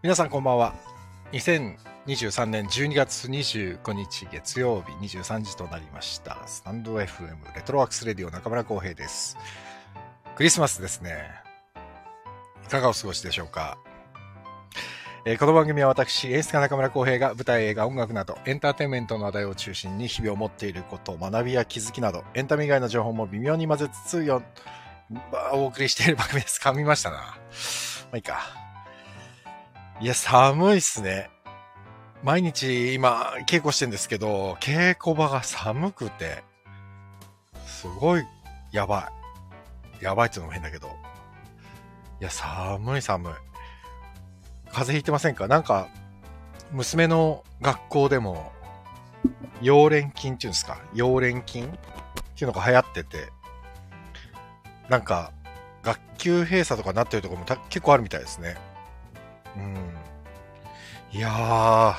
皆さんこんばんは。2023年12月25日月曜日23時となりました。スタンド FM レトロワークスレディオ中村浩平です。クリスマスですね。いかがお過ごしでしょうか、えこの番組は私、演出家中村浩平が舞台、映画、音楽などエンターテインメントの話題を中心に日々を持っていること、学びや気づきなどエンタメ以外の情報も微妙に混ぜつつよ、お送りしている番組です。噛みましたな。まあいいか。いや、寒いっすね。毎日今、稽古してんですけど、稽古場が寒くて、すごい、やばい。やばいっていうのも変だけど。いや、寒い寒い。風邪ひいてませんか？なんか、娘の学校でも、溶連菌っていうんですか？溶連菌っていうのが流行ってて、なんか、学級閉鎖とかなってるところも結構あるみたいですね。うん。いや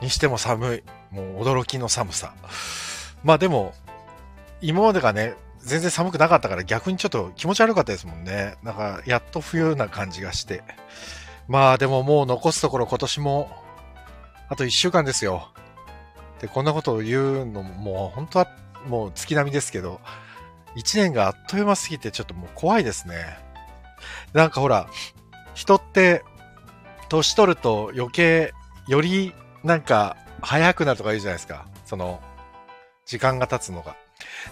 ー、にしても寒い。もう驚きの寒さ。まあでも、今までがね、全然寒くなかったから逆にちょっと気持ち悪かったですもんね。なんか、やっと冬な感じがして。まあでももう残すところ今年も、あと1週間ですよ。で、こんなことを言うのも、もう本当はもう月並みですけど、1年があっという間すぎてちょっともう怖いですね。なんかほら、人って、年取ると余計、よりなんか早くなるとか言うじゃないですか。その、時間が経つのが。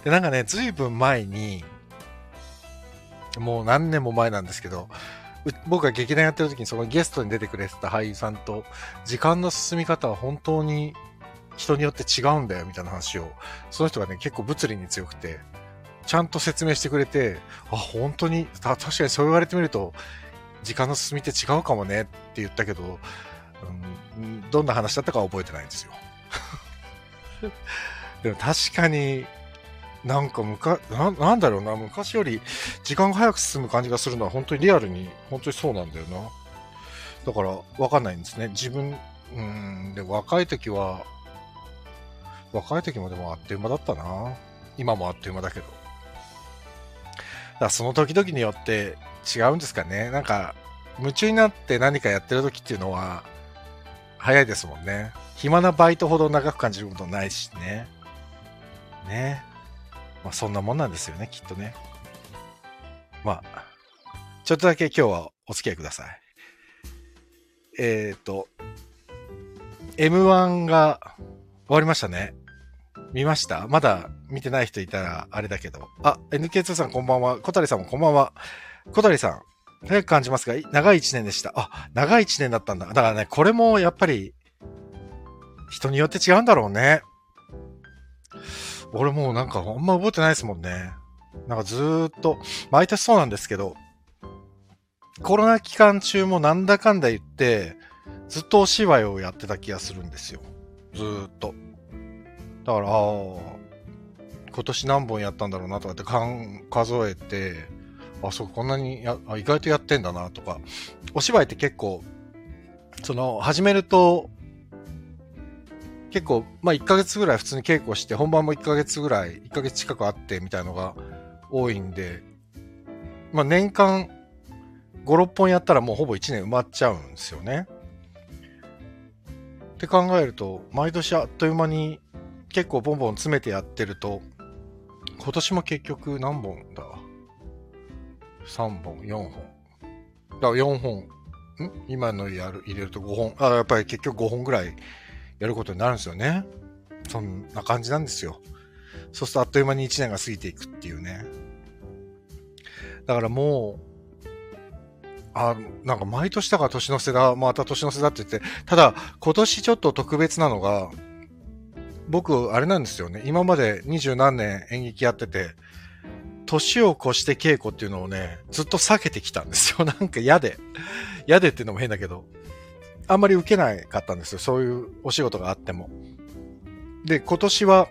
で、なんかね、ずいぶん前に、もう何年も前なんですけど、僕が劇団やってる時にそのゲストに出てくれてた俳優さんと、時間の進み方は本当に人によって違うんだよみたいな話を、その人がね、結構物理に強くて、ちゃんと説明してくれて、あ、本当に、確かにそう言われてみると、時間の進みって違うかもねって言ったけど、うん、どんな話だったかは覚えてないんですよ。でも確かに、なんかむかな、なんだろうな、昔より時間が早く進む感じがするのは本当にリアルに、本当にそうなんだよな。だから、わかんないんですね。自分、うん、で、若い時は、若い時もでもあっという間だったな。今もあっという間だけど。だその時々によって違うんですかね。なんか、夢中になって何かやってる時っていうのは、早いですもんね。暇なバイトほど長く感じることないしね。ね。まあそんなもんなんですよね、きっとね。まあ、ちょっとだけ今日はお付き合いください。えっ、と、M1 が終わりましたね。見ました？まだ見てない人いたらあれだけど。あ、NK2 さんこんばんは。小谷さんもこんばんは。小谷さん、早く感じますが、長い一年でした。あ、長い一年だったんだ。だからね、これもやっぱり、人によって違うんだろうね。俺もうなんかあんま覚えてないですもんね。なんかずーっと、毎年そうなんですけど、コロナ期間中もなんだかんだ言って、ずっとお芝居をやってた気がするんですよ。ずーっと。だから、ああ、今年何本やったんだろうなとかって数えて、あ、そう、こんなにやあ意外とやってんだなとか。お芝居って結構、その、始めると、結構、まあ1ヶ月ぐらい普通に稽古して、本番も1ヶ月ぐらい、1ヶ月近くあってみたいのが多いんで、まあ年間5、6本やったらもうほぼ1年埋まっちゃうんですよね。って考えると、毎年あっという間に結構ボンボン詰めてやってると、今年も結局何本だ？?3 本、4本。だから4本。ん？今のやる、入れると5本。あ、やっぱり結局5本ぐらいやることになるんですよね。そんな感じなんですよ。そうするとあっという間に1年が過ぎていくっていうね。だからもう、あ、なんか毎年だから年の瀬だ、また年の瀬だって言って、ただ今年ちょっと特別なのが、僕、あれなんですよね。今まで二十何年演劇やってて、年を越して稽古っていうのをね、ずっと避けてきたんですよ。なんか嫌で。嫌でっていうのも変だけど、あんまり受けなかったんですよ。そういうお仕事があっても。で、今年は、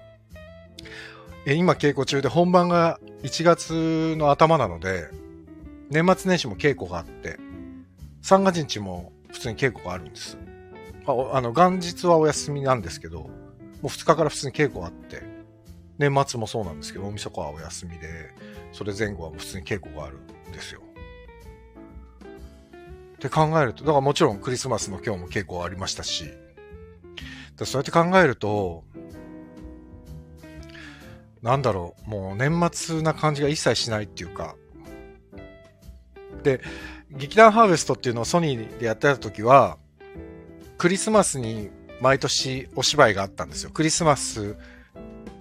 え今稽古中で本番が1月の頭なので、年末年始も稽古があって、三が日も普通に稽古があるんです。ああの、元日はお休みなんですけど、もう2日から普通に稽古があって、年末もそうなんですけど、大晦日はお休みで、それ前後は普通に稽古があるんですよ。って考えると、だからもちろんクリスマスの今日も結構ありましたし、そうやって考えると、なんだろう、もう年末な感じが一切しないっていうか、で、劇団ハーベストっていうのをソニーでやってた時は、クリスマスに毎年お芝居があったんですよ。クリスマス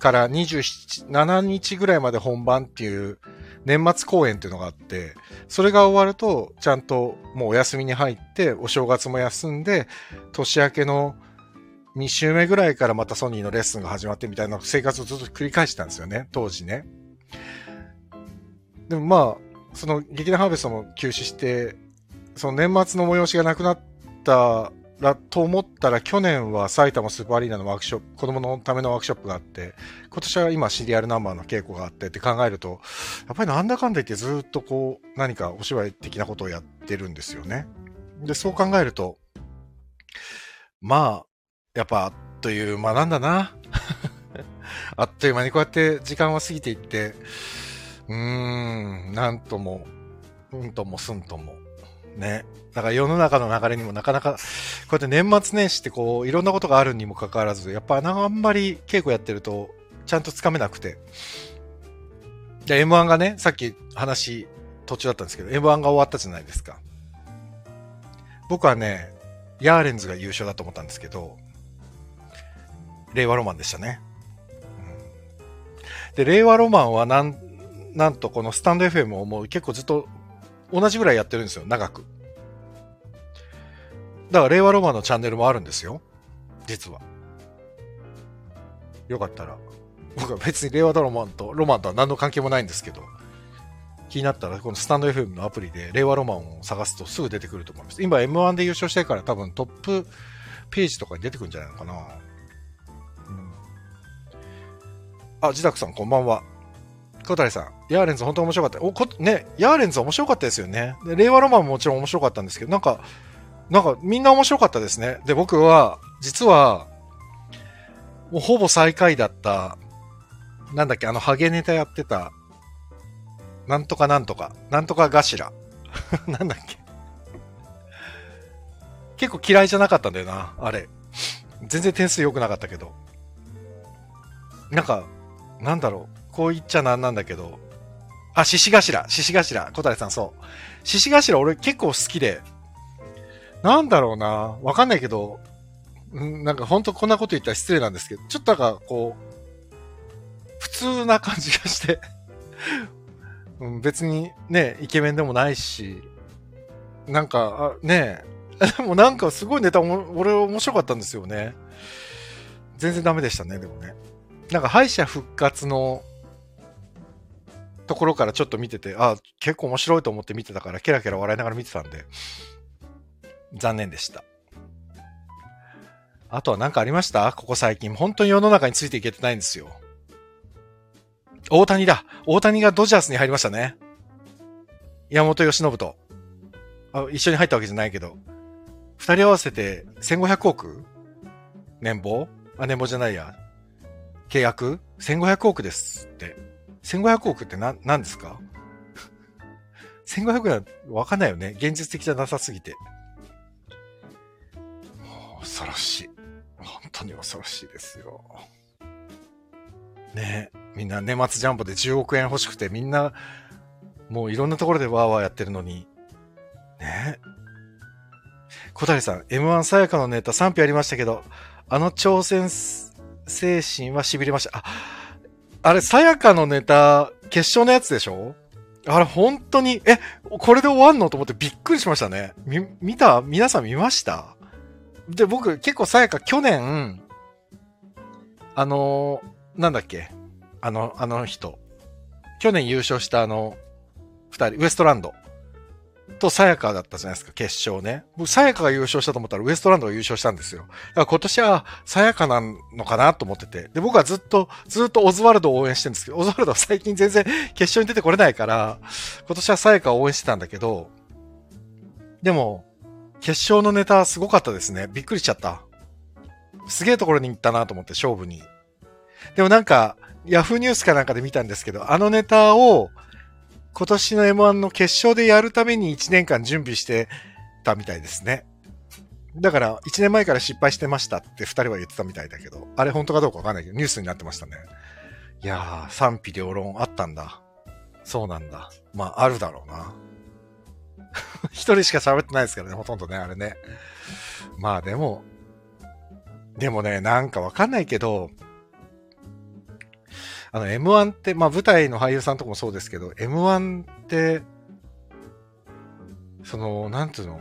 から27日ぐらいまで本番っていう年末公演っていうのがあって、それが終わると、ちゃんともうお休みに入って、お正月も休んで、年明けの2週目ぐらいからまたソニーのレッスンが始まってみたいな生活をずっと繰り返したんですよね、当時ね。でもまあ、その劇団ハーベストも休止して、その年末の催しがなくなったらと思ったら去年は埼玉スーパーアリーナのワークショップ、子供のためのワークショップがあって、今年は今シリアルナンバーの稽古があってって考えると、やっぱりなんだかんだ言ってずっとこう何かお芝居的なことをやってるんですよね。で、そう考えると、まあ、やっぱあっという間なんだな。あっという間にこうやって時間は過ぎていって、うーん、なんとも、うんともすんとも。ね。だから世の中の流れにもなかなか、こうやって年末年始ってこう、いろんなことがあるにもかかわらず、やっぱあんまり稽古やってると、ちゃんとつかめなくて。で、M1 がね、さっき話、途中だったんですけど、M1 が終わったじゃないですか。僕はね、ヤーレンズが優勝だと思ったんですけど、令和ロマンでしたね。で、令和ロマンはなん、なんとこのスタンド FM をもう結構ずっと同じぐらいやってるんですよ、長く。だから令和ロマンのチャンネルもあるんですよ。実は。よかったら。僕は別に令和ロマンと、ロマンとは何の関係もないんですけど、気になったら、このスタンド FM のアプリで令和ロマンを探すとすぐ出てくると思います。今 M1 で優勝してから多分トップページとかに出てくるんじゃないのかな。あ、自宅さんこんばんは。小谷さん、ヤーレンズ本当面白かった。お、こ、ね、ヤーレンズ面白かったですよね。で、令和ロマンももちろん面白かったんですけど、なんか、なんかみんな面白かったですね。で、僕は、実は、もうほぼ最下位だった、なんだっけ、あの、ハゲネタやってた、なんとかなんとか、なんとか頭。なんだっけ。結構嫌いじゃなかったんだよな、あれ。全然点数良くなかったけど。なんか、なんだろう、こう言っちゃなんなんだけど、あ、獅子頭、獅子頭、小谷さんそう。獅子頭俺結構好きで、なんだろうな、わかんないけど、なんかほんとこんなこと言ったら失礼なんですけど、ちょっとなんかこう、普通な感じがして。うん、別にね、イケメンでもないし、なんか、あね。え、でもなんかすごいネタ俺面白かったんですよね。全然ダメでしたね、でもね。なんか敗者復活のところからちょっと見てて、あ、結構面白いと思って見てたから、ケラケラ笑いながら見てたんで、残念でした。あとは何かありました？ここ最近。本当に世の中についていけてないんですよ。大谷だ。大谷がドジャースに入りましたね。山本由伸と。あ一緒に入ったわけじゃないけど。二人合わせて1500億？年俸？あ、年俸じゃないや。契約 ?1500 億ですって。1500億って何、何ですか ?1500 億はわかんないよね。現実的じゃなさすぎて。恐ろしい。本当に恐ろしいですよ。ねえみんな年末ジャンボで10億円欲しくてみんなもういろんなところでワーワーやってるのに。ねえ小谷さん、M1 さやかのネタ賛否ありましたけど、あの挑戦精神は痺れました。あ、あれ、さやかのネタ、決勝のやつでしょ？あれ、本当に、え、これで終わんの？と思ってびっくりしましたね。み、見た？皆さん見ました？で、僕、結構さやか去年、あのー、なんだっけ？あの、あの人。去年優勝したあの、二人、ウエストランド。とさやかだったじゃないですか、決勝ね。僕、さやかが優勝したと思ったらウエストランドが優勝したんですよ。だから今年はさやかなのかなと思ってて。で、僕はずっと、ずっとオズワルドを応援してるんですけど、オズワルドは最近全然決勝に出てこれないから、今年はさやかを応援してたんだけど、でも、決勝のネタすごかったですね。びっくりしちゃった。すげえところに行ったなと思って、勝負に。でもなんか、ヤフーニュースかなんかで見たんですけど、あのネタを、今年の M1 の決勝でやるために1年間準備してたみたいですね。だから、1年前から失敗してましたって2人は言ってたみたいだけど、あれ本当かどうかわかんないけど、ニュースになってましたね。いやー、賛否両論あったんだ。そうなんだ。まあ、あるだろうな。一人しか喋ってないですからね、ほとんどね、あれね。まあでも、でもね、なんかわかんないけど、あの、M1 って、まあ舞台の俳優さんとかもそうですけど、M1 って、その、なんていうの？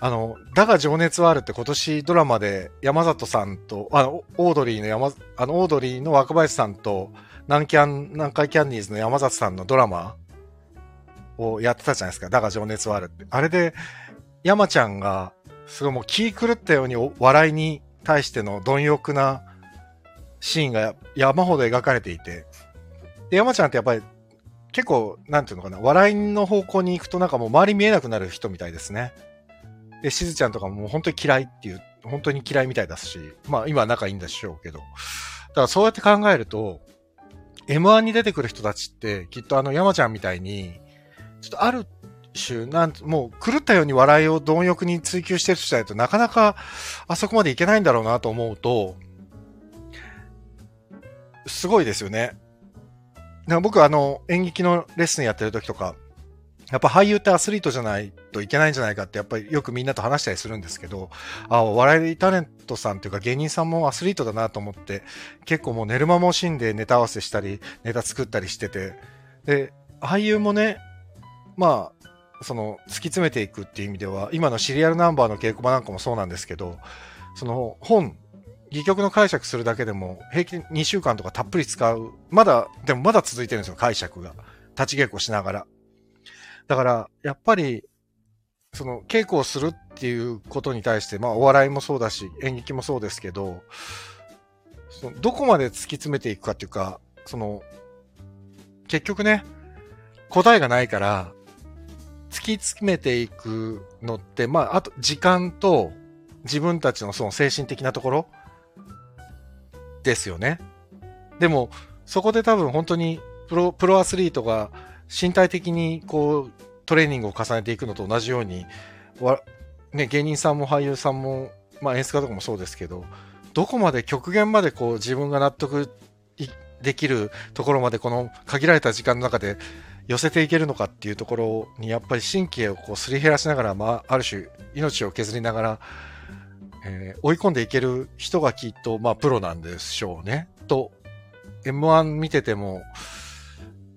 あの、だが情熱はあるって今年ドラマで山里さんと、あの、オードリーの山、あの、オードリーの若林さんと、南キャン、南海キャンディーズの山里さんのドラマをやってたじゃないですか。だが情熱はあるって。あれで、山ちゃんが、すごいもう気狂ったように笑いに対しての貪欲なシーンが山ほど描かれていて、で、山ちゃんってやっぱり結構、なんていうのかな、笑いの方向に行くとなんかもう周り見えなくなる人みたいですね。で、しずちゃんとかも本当に嫌いっていう、本当に嫌いみたいだし、まあ今は仲いいんでしょうけど。だからそうやって考えると、M1 に出てくる人たちって、きっとあの山ちゃんみたいに、ちょっとある種、なんもう狂ったように笑いを貪欲に追求してる人じゃないとなかなかあそこまでいけないんだろうなと思うと、すごいですよね。僕あの演劇のレッスンやってる時とか、やっぱ俳優ってアスリートじゃないといけないんじゃないかってやっぱりよくみんなと話したりするんですけど、あ、笑いタレントさんというか芸人さんもアスリートだなと思って、結構もう寝る間も惜しんでネタ合わせしたり、ネタ作ったりしてて、で、俳優もね、まあ、その、突き詰めていくっていう意味では、今のシリアルナンバーの稽古場なんかもそうなんですけど、その本、戯曲の解釈するだけでも平均2週間とかたっぷり使う。まだ、でもまだ続いてるんですよ、解釈が。立ち稽古しながら。だから、やっぱり、その、稽古をするっていうことに対して、まあ、お笑いもそうだし、演劇もそうですけど、そのどこまで突き詰めていくかっていうか、その、結局ね、答えがないから、突き詰めていくのって、まあ、あと、時間と、自分たちのその精神的なところですよね。でも、そこで多分本当にプロ、プロアスリートが身体的にこう、トレーニングを重ねていくのと同じように、ね、芸人さんも俳優さんも、まあ演出家とかもそうですけど、どこまで極限までこう自分が納得できるところまでこの限られた時間の中で寄せていけるのかっていうところにやっぱり神経をこうすり減らしながら、まあ、ある種命を削りながら、えー、追い込んでいける人がきっと、まあ、プロなんでしょうね。と、M1 見てても、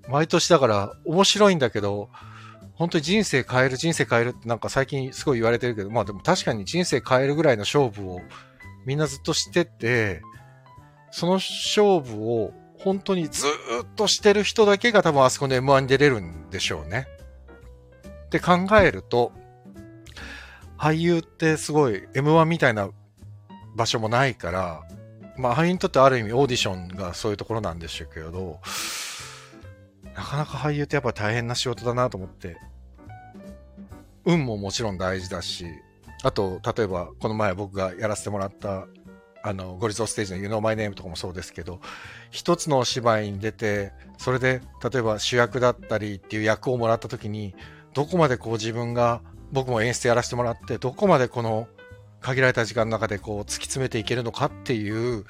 毎年だから面白いんだけど、本当に人生変える、人生変えるってなんか最近すごい言われてるけど、まあでも確かに人生変えるぐらいの勝負をみんなずっとしてて、その勝負を本当にずっとしてる人だけが多分あそこの M1 に出れるんでしょうね。って考えると、俳優ってすごい M1 みたいな場所もないから、まあ俳優にとってある意味オーディションがそういうところなんでしょうけど、なかなか俳優ってやっぱ大変な仕事だなと思って、運ももちろん大事だし、あと、例えば、この前僕がやらせてもらった、あの、ゴリゾーステージの You Know My Name とかもそうですけど、一つのお芝居に出て、それで、例えば主役だったりっていう役をもらった時に、どこまでこう自分が、僕も演出やらせてもらって、どこまでこの限られた時間の中でこう突き詰めていけるのかっていう、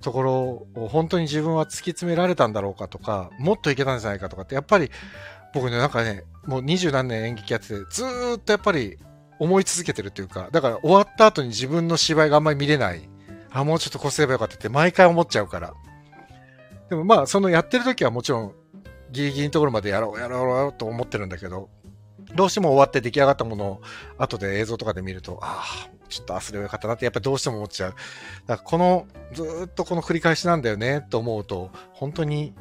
ところを本当に自分は突き詰められたんだろうかとか、もっといけたんじゃないかとかって、やっぱり僕ね、なんかね、もう二十何年演劇やってて、ずっとやっぱり思い続けてるっていうか、だから終わった後に自分の芝居があんまり見れない。あ、もうちょっとこうすればよかったって毎回思っちゃうから。でもまあ、そのやってる時はもちろんギリギリのところまでやろう、やろう、やろうと思ってるんだけど、どうしても終わって出来上がったものを後で映像とかで見ると、ああ、ちょっとあ、すれよかったなってやっぱりどうしても思っちゃう。だからこの、ずっとこの繰り返しなんだよねと思うと、本当に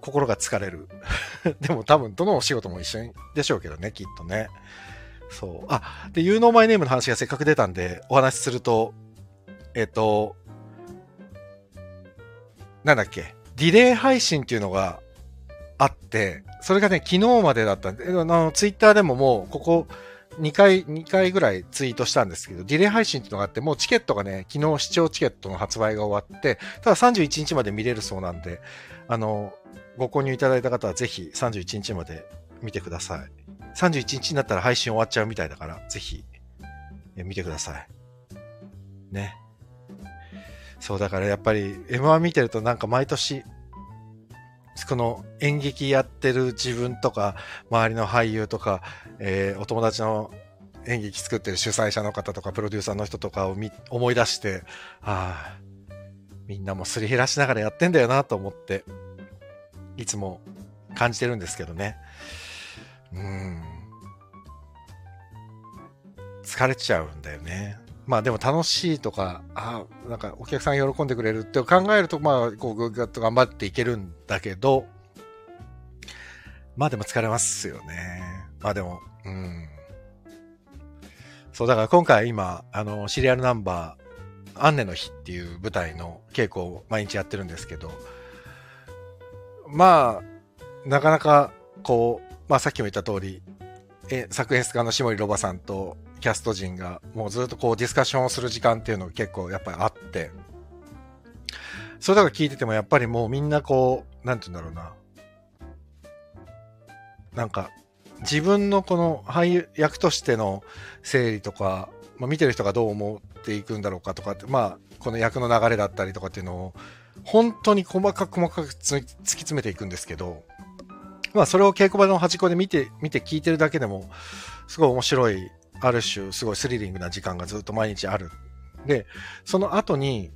心が疲れる。でも多分どのお仕事も一緒でしょうけどね、きっとね。そう。あ、で、You Know My Name の話がせっかく出たんで、お話しすると、えっ、と、なんだっけ、ディレイ配信っていうのがあって、それがね、昨日までだったんで、あの、ツイッターでももう、ここ、2回、2回ぐらいツイートしたんですけど、ディレイ配信っていうのがあって、もうチケットがね、昨日視聴チケットの発売が終わって、ただ31日まで見れるそうなんで、あの、ご購入いただいた方はぜひ31日まで見てください。31日になったら配信終わっちゃうみたいだから、ぜひ、見てください。ね。そう、だからやっぱり M1 見てるとなんか毎年、この演劇やってる自分とか、周りの俳優とか、えー、お友達の演劇作ってる主催者の方とか、プロデューサーの人とかを思い出して、ああ、みんなもすり減らしながらやってんだよなと思って、いつも感じてるんですけどね。うん。疲れちゃうんだよね。まあでも楽しいとか、あなんかお客さん喜んでくれるって考えると、まあ、こう、ぐっと頑張っていけるんだけど、まあでも疲れますよね。まあでも、うん。そう、だから今回今、あの、シリアルナンバー、アンネの日っていう舞台の稽古を毎日やってるんですけど、まあ、なかなか、こう、まあさっきも言った通り、え作演出家の下森ロバさんとキャスト陣がもうずっとこうディスカッションをする時間っていうのが結構やっぱりあって、それだから聞いててもやっぱりもうみんなこう、なんて言うんだろうな。なんか、自分のこの俳優役としての整理とか、まあ、見てる人がどう思っていくんだろうかとかって、まあ、この役の流れだったりとかっていうのを、本当に細かく細かく突き詰めていくんですけど、まあ、それを稽古場の端っこで見て、見て聞いてるだけでも、すごい面白いある種すごいスリリングな時間がずっと毎日ある。で、その後に、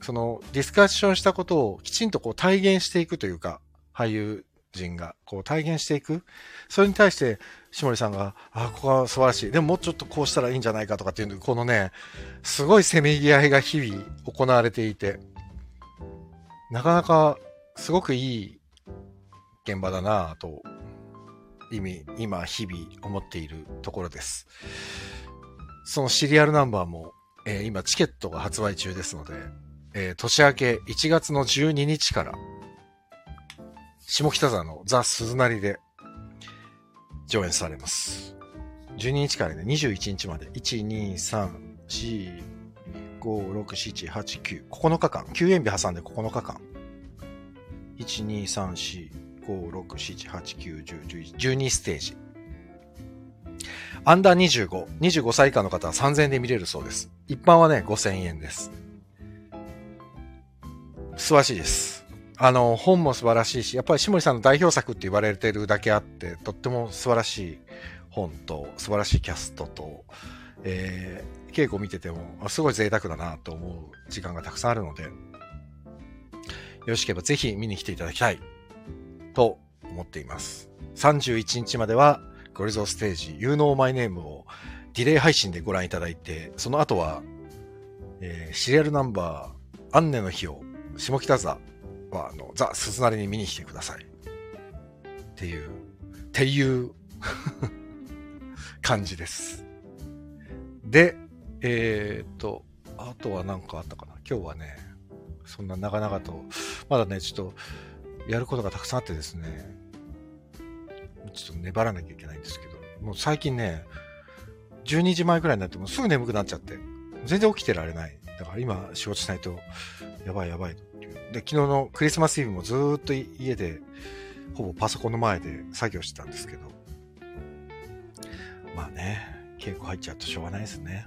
そのディスカッションしたことをきちんとこう体現していくというか、俳優陣がこう体現していく。それに対して、下森さんが、あ、ここは素晴らしい。でももうちょっとこうしたらいいんじゃないかとかっていう、このね、すごいせめぎ合いが日々行われていて、なかなかすごくいい現場だなぁと意味、今、日々思っているところです。そのシリアルナンバーも、えー、今、チケットが発売中ですので、えー、年明け1月の12日から、下北沢のザ・鈴なりで上演されます。12日からね、21日まで、1、2、3、4、5、6、7、8、9、9日間、休園日挟んで9日間。1、2、3、4、5、6、7、8、9、10、11、12ステージ。アンダー25、25歳以下の方は3000円で見れるそうです。一般はね、5000円です。素晴らしいです。あの、本も素晴らしいし、やっぱり下森さんの代表作って言われてるだけあって、とっても素晴らしい本と、素晴らしいキャストと、えー、稽古見てても、すごい贅沢だなと思う時間がたくさんあるので、よろしければぜひ見に来ていただきたい。と思っています。31日まではゴリゾーステージ You Know My Name をディレイ配信でご覧いただいて、その後は、えー、シリアルナンバーアンネの日を下北沢はあのザ・鈴なりに見に来てください。っていう、っていう 感じです。で、えー、っと、あとは何かあったかな今日はね、そんな長々と、まだね、ちょっと、やることがたくさんあってですね、ちょっと粘らなきゃいけないんですけど、もう最近ね、12時前くらいになってもすぐ眠くなっちゃって、全然起きてられない。だから今仕事しないと、やばいやばいっていう。で、昨日のクリスマスイブもずっと家で、ほぼパソコンの前で作業してたんですけど、まあね、稽古入っちゃうとしょうがないですね。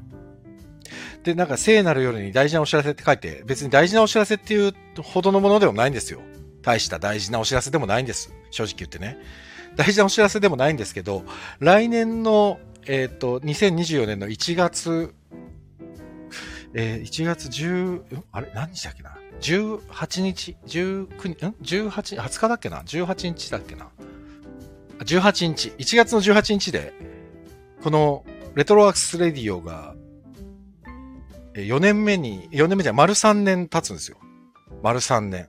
で、なんか聖なる夜に大事なお知らせって書いて、別に大事なお知らせっていうほどのものでもないんですよ。大した大事なお知らせでもないんです。正直言ってね。大事なお知らせでもないんですけど、来年の、えっ、ー、と、2024年の1月、えー、1月10、あれ？何日だっけな ?18 日 ?19 日？ん ?18、20日？だっけな ?18 日だっけな ?18 日。1月の18日で、このレトロワークスレディオが、4年目に、4年目じゃ丸3年経つんですよ。丸3年。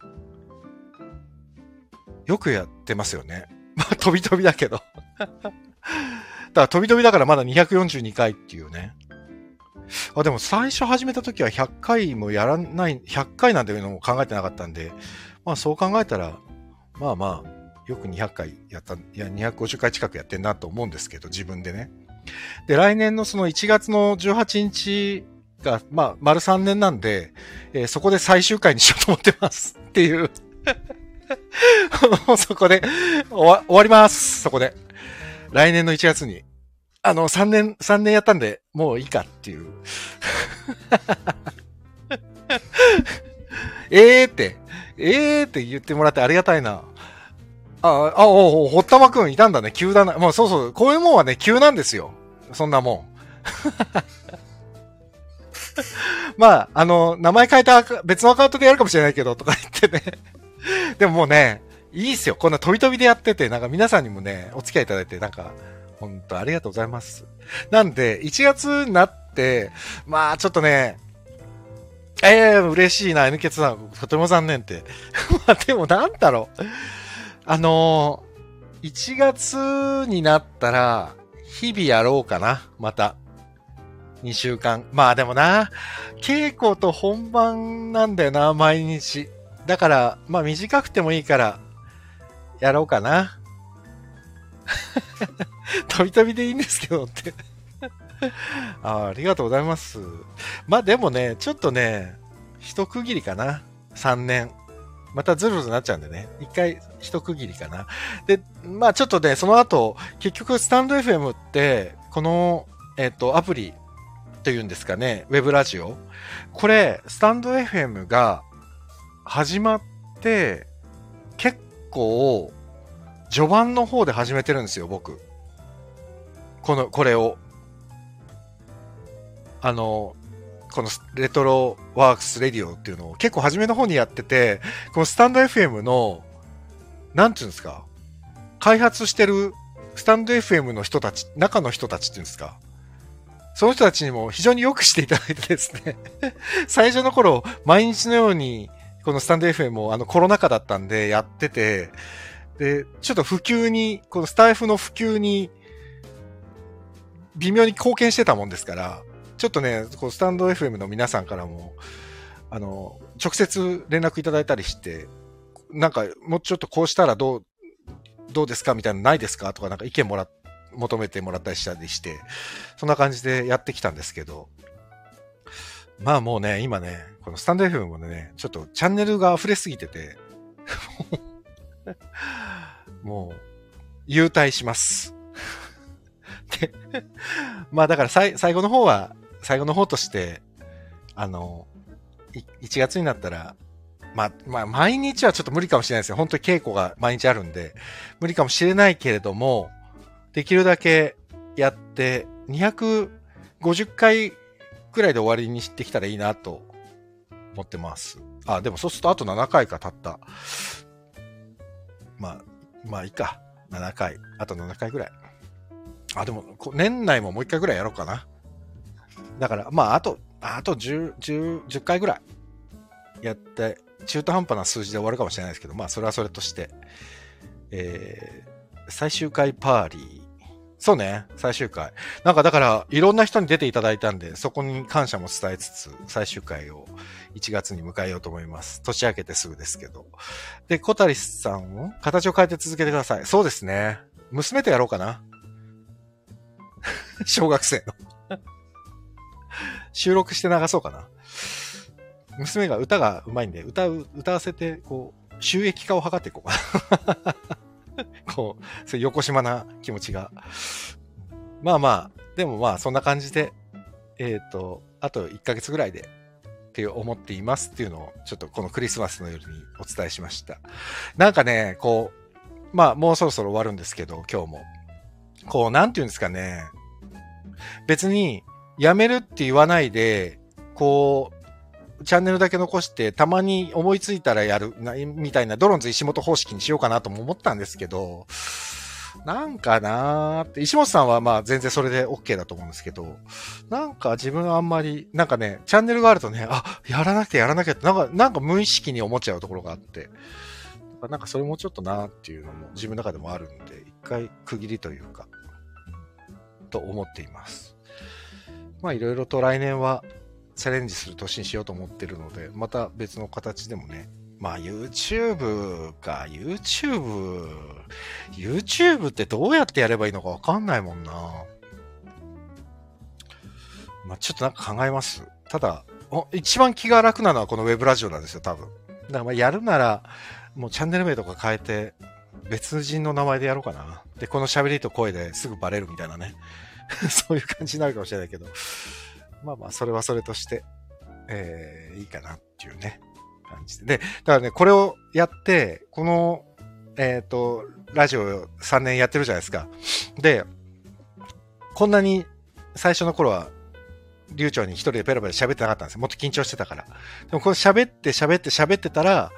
よくやってますよね。まあ、飛び飛びだけど。だから飛び飛びだからまだ242回っていうね。あ、でも最初始めた時は100回もやらない、100回なんていうのも考えてなかったんで、まあそう考えたら、まあまあ、よく200回やった、いや、250回近くやってんなと思うんですけど、自分でね。で、来年のその1月の18日が、まあ、丸3年なんで、えー、そこで最終回にしようと思ってますっていうもう そこで終わ、終わります。そこで。来年の1月に、あの、3年、3年やったんで、もういいかっていう。ええって、ええって言ってもらってありがたいな。あ、あ、お、お、ほったまくんいたんだね。急だな。もうそうそう、こういうもんはね、急なんですよ。そんなもん。まあ、あの、名前変えた別のアカウントでやるかもしれないけど、とか言ってね。でももうね、いいっすよ。こんな飛び飛びでやってて、なんか皆さんにもね、お付き合いいただいて、なんか、本当ありがとうございます。なんで、1月になって、まあ、ちょっとね、ええー、嬉しいな、N 決断。とても残念って。まあ、でもなんだろう。あのー、1月になったら、日々やろうかな、また。2週間。まあでもな、稽古と本番なんだよな、毎日。だから、まあ短くてもいいから、やろうかな。飛び飛びでいいんですけどってあ。ありがとうございます。まあでもね、ちょっとね、一区切りかな。3年。またズルズルなっちゃうんでね。一回一区切りかな。で、まあちょっとね、その後、結局スタンド FM って、この、えっ、と、アプリというんですかね、ウェブラジオ。これ、スタンド FM が始まって、結構、序盤の方で始めてるんですよ、僕。この、これを。あの、このレトロワークスレディオっていうのを結構初めの方にやってて、このスタンド FM の、なんていうんですか、開発してるスタンド FM の人たち、中の人たちっていうんですか、その人たちにも非常によくしていただいてですね 最初の頃、毎日のように、このスタンド FM もあのコロナ禍だったんでやってて、で、ちょっと普及に、このスタイフの普及に、微妙に貢献してたもんですから、ちょっとね、こうスタンド FM の皆さんからも、あの、直接連絡いただいたりして、なんか、もうちょっとこうしたらどう、どうですか？みたいなのないですか？とか、なんか意見もら、求めてもらったりしたりして、そんな感じでやってきたんですけど、まあもうね、今ね、このスタンド FM もね、ちょっとチャンネルが溢れすぎてて、もう、優退します。で、まあだから最後の方は、最後の方として、あの、1月になったら、まあ、まあ、毎日はちょっと無理かもしれないですよ。本当に稽古が毎日あるんで、無理かもしれないけれども、できるだけやって、250回くらいで終わりにしてきたらいいなと思ってます。あ、でもそうするとあと7回か経った。まあ、まあいいか。7回。あと7回ぐらい。あ、でも、年内ももう1回ぐらいやろうかな。だから、まあ、あと、あと10、10、10回ぐらいやって、中途半端な数字で終わるかもしれないですけど、まあ、それはそれとして、えー、最終回パーリー。そうね、最終回。なんかだから、いろんな人に出ていただいたんで、そこに感謝も伝えつつ、最終回を1月に迎えようと思います。年明けてすぐですけど。で、小谷さんを形を変えて続けてください。そうですね。娘とやろうかな。小学生の収録して流そうかな。娘が歌が上手いんで、歌う、歌わせて、こう、収益化を図っていこうかな。こう、そういう横島な気持ちが。まあまあ、でもまあ、そんな感じで、えっ、ー、と、あと1ヶ月ぐらいで、って思っていますっていうのを、ちょっとこのクリスマスの夜にお伝えしました。なんかね、こう、まあ、もうそろそろ終わるんですけど、今日も。こう、なんていうんですかね。別に、やめるって言わないで、こう、チャンネルだけ残して、たまに思いついたらやる、なみたいな、ドロンズ石本方式にしようかなとも思ったんですけど、なんかなーって、石本さんはまあ全然それで OK だと思うんですけど、なんか自分はあんまり、なんかね、チャンネルがあるとね、あ、やらなきゃやらなきゃって、なんか、なんか無意識に思っちゃうところがあって、なんかそれもちょっとなーっていうのも自分の中でもあるんで、一回区切りというか、と思っています。まあいろいろと来年はチャレンジする年にしようと思ってるので、また別の形でもね、まあ YouTube か、YouTube、YouTube ってどうやってやればいいのかわかんないもんな。まあちょっとなんか考えます。ただ、一番気が楽なのはこのウェブラジオなんですよ、多分。だからまあやるなら、もうチャンネル名とか変えて、別人の名前でやろうかな。で、この喋りと声ですぐバレるみたいなね。そういう感じになるかもしれないけど。まあまあ、それはそれとして、えー、いいかなっていうね、感じで。で、だからね、これをやって、この、えっ、ー、と、ラジオ3年やってるじゃないですか。で、こんなに最初の頃は、流暢に一人でペラペラ喋ってなかったんですよ。もっと緊張してたから。でもこれ喋って喋って喋ってたら、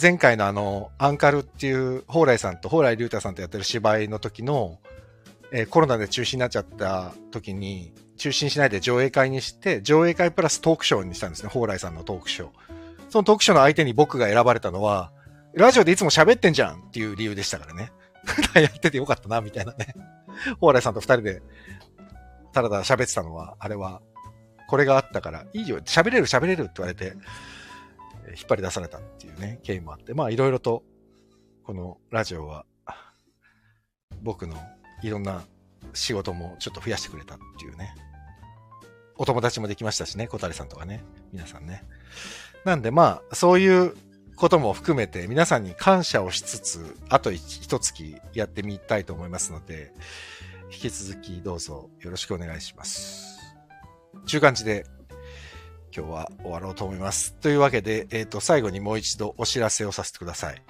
前回のあの、アンカルっていう、蓬莱さんと、蓬莱竜太さんとやってる芝居の時の、えー、コロナで中止になっちゃった時に、中止にしないで上映会にして、上映会プラストークショーにしたんですね、蓬莱さんのトークショー。そのトークショーの相手に僕が選ばれたのは、ラジオでいつも喋ってんじゃんっていう理由でしたからね。普 段やっててよかったな、みたいなね。蓬莱さんと二人で、ただただ喋ってたのは、あれは、これがあったから、いいよ、喋れる喋れるって言われて、引っ張り出されたっていうね、経緯もあって、まあいろいろと、このラジオは、僕のいろんな仕事もちょっと増やしてくれたっていうね。お友達もできましたしね、小谷さんとかね、皆さんね。なんでまあ、そういうことも含めて皆さんに感謝をしつつ、あと一月やってみたいと思いますので、引き続きどうぞよろしくお願いします。中間地で今日は終わろうと思います。というわけで、えっ、ー、と、最後にもう一度お知らせをさせてください。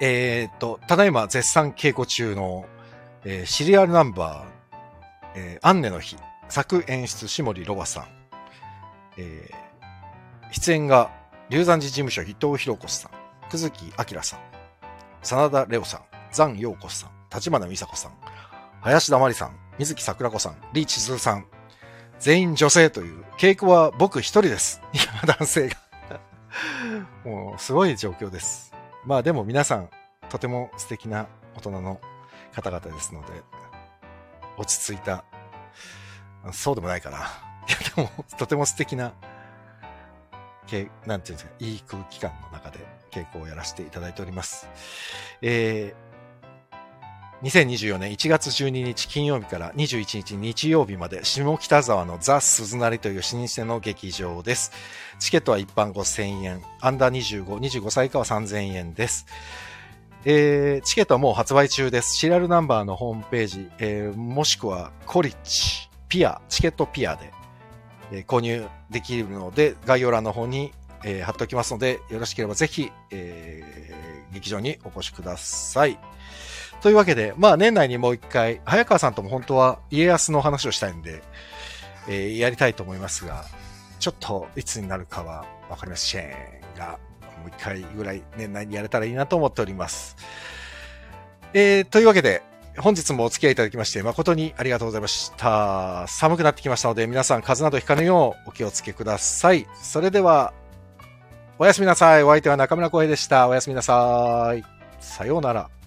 えっ、ー、と、ただいま絶賛稽古中の、えー、シリアルナンバー、えー、アンネの日、作演出、下森ロバさん。えー、出演が、龍山寺事務所、伊藤博子さん、久月明さん、真田レオさん、ザン陽子さん、立花美佐子さん、林田真理さん、水木桜子さん、リーチズさん、全員女性という、稽古は僕一人です。今男性が。もうすごい状況です。まあでも皆さん、とても素敵な大人の方々ですので、落ち着いた、そうでもないかな。いやでも、とても素敵な、なんていうんですか、いい空気感の中で稽古をやらせていただいております。えー2024年1月12日金曜日から21日日曜日まで下北沢のザ・鈴なりという老舗の劇場です。チケットは一般5000円、アンダー25、25歳以下は3000円です。えー、チケットはもう発売中です。シリアルナンバーのホームページ、えー、もしくはコリッチ、ピア、チケットピアで、えー、購入できるので、概要欄の方に、えー、貼っておきますので、よろしければぜひ、えー、劇場にお越しください。というわけで、まあ年内にもう一回、早川さんとも本当は家康の話をしたいんで、えー、やりたいと思いますが、ちょっといつになるかはわかりませんが、う一回ぐらい年内にやれたらいいなと思っております。えー、というわけで、本日もお付き合いいただきまして誠にありがとうございました。寒くなってきましたので皆さん風邪などひかぬようお気をつけください。それでは、おやすみなさい。お相手は中村浩平でした。おやすみなさい。さようなら。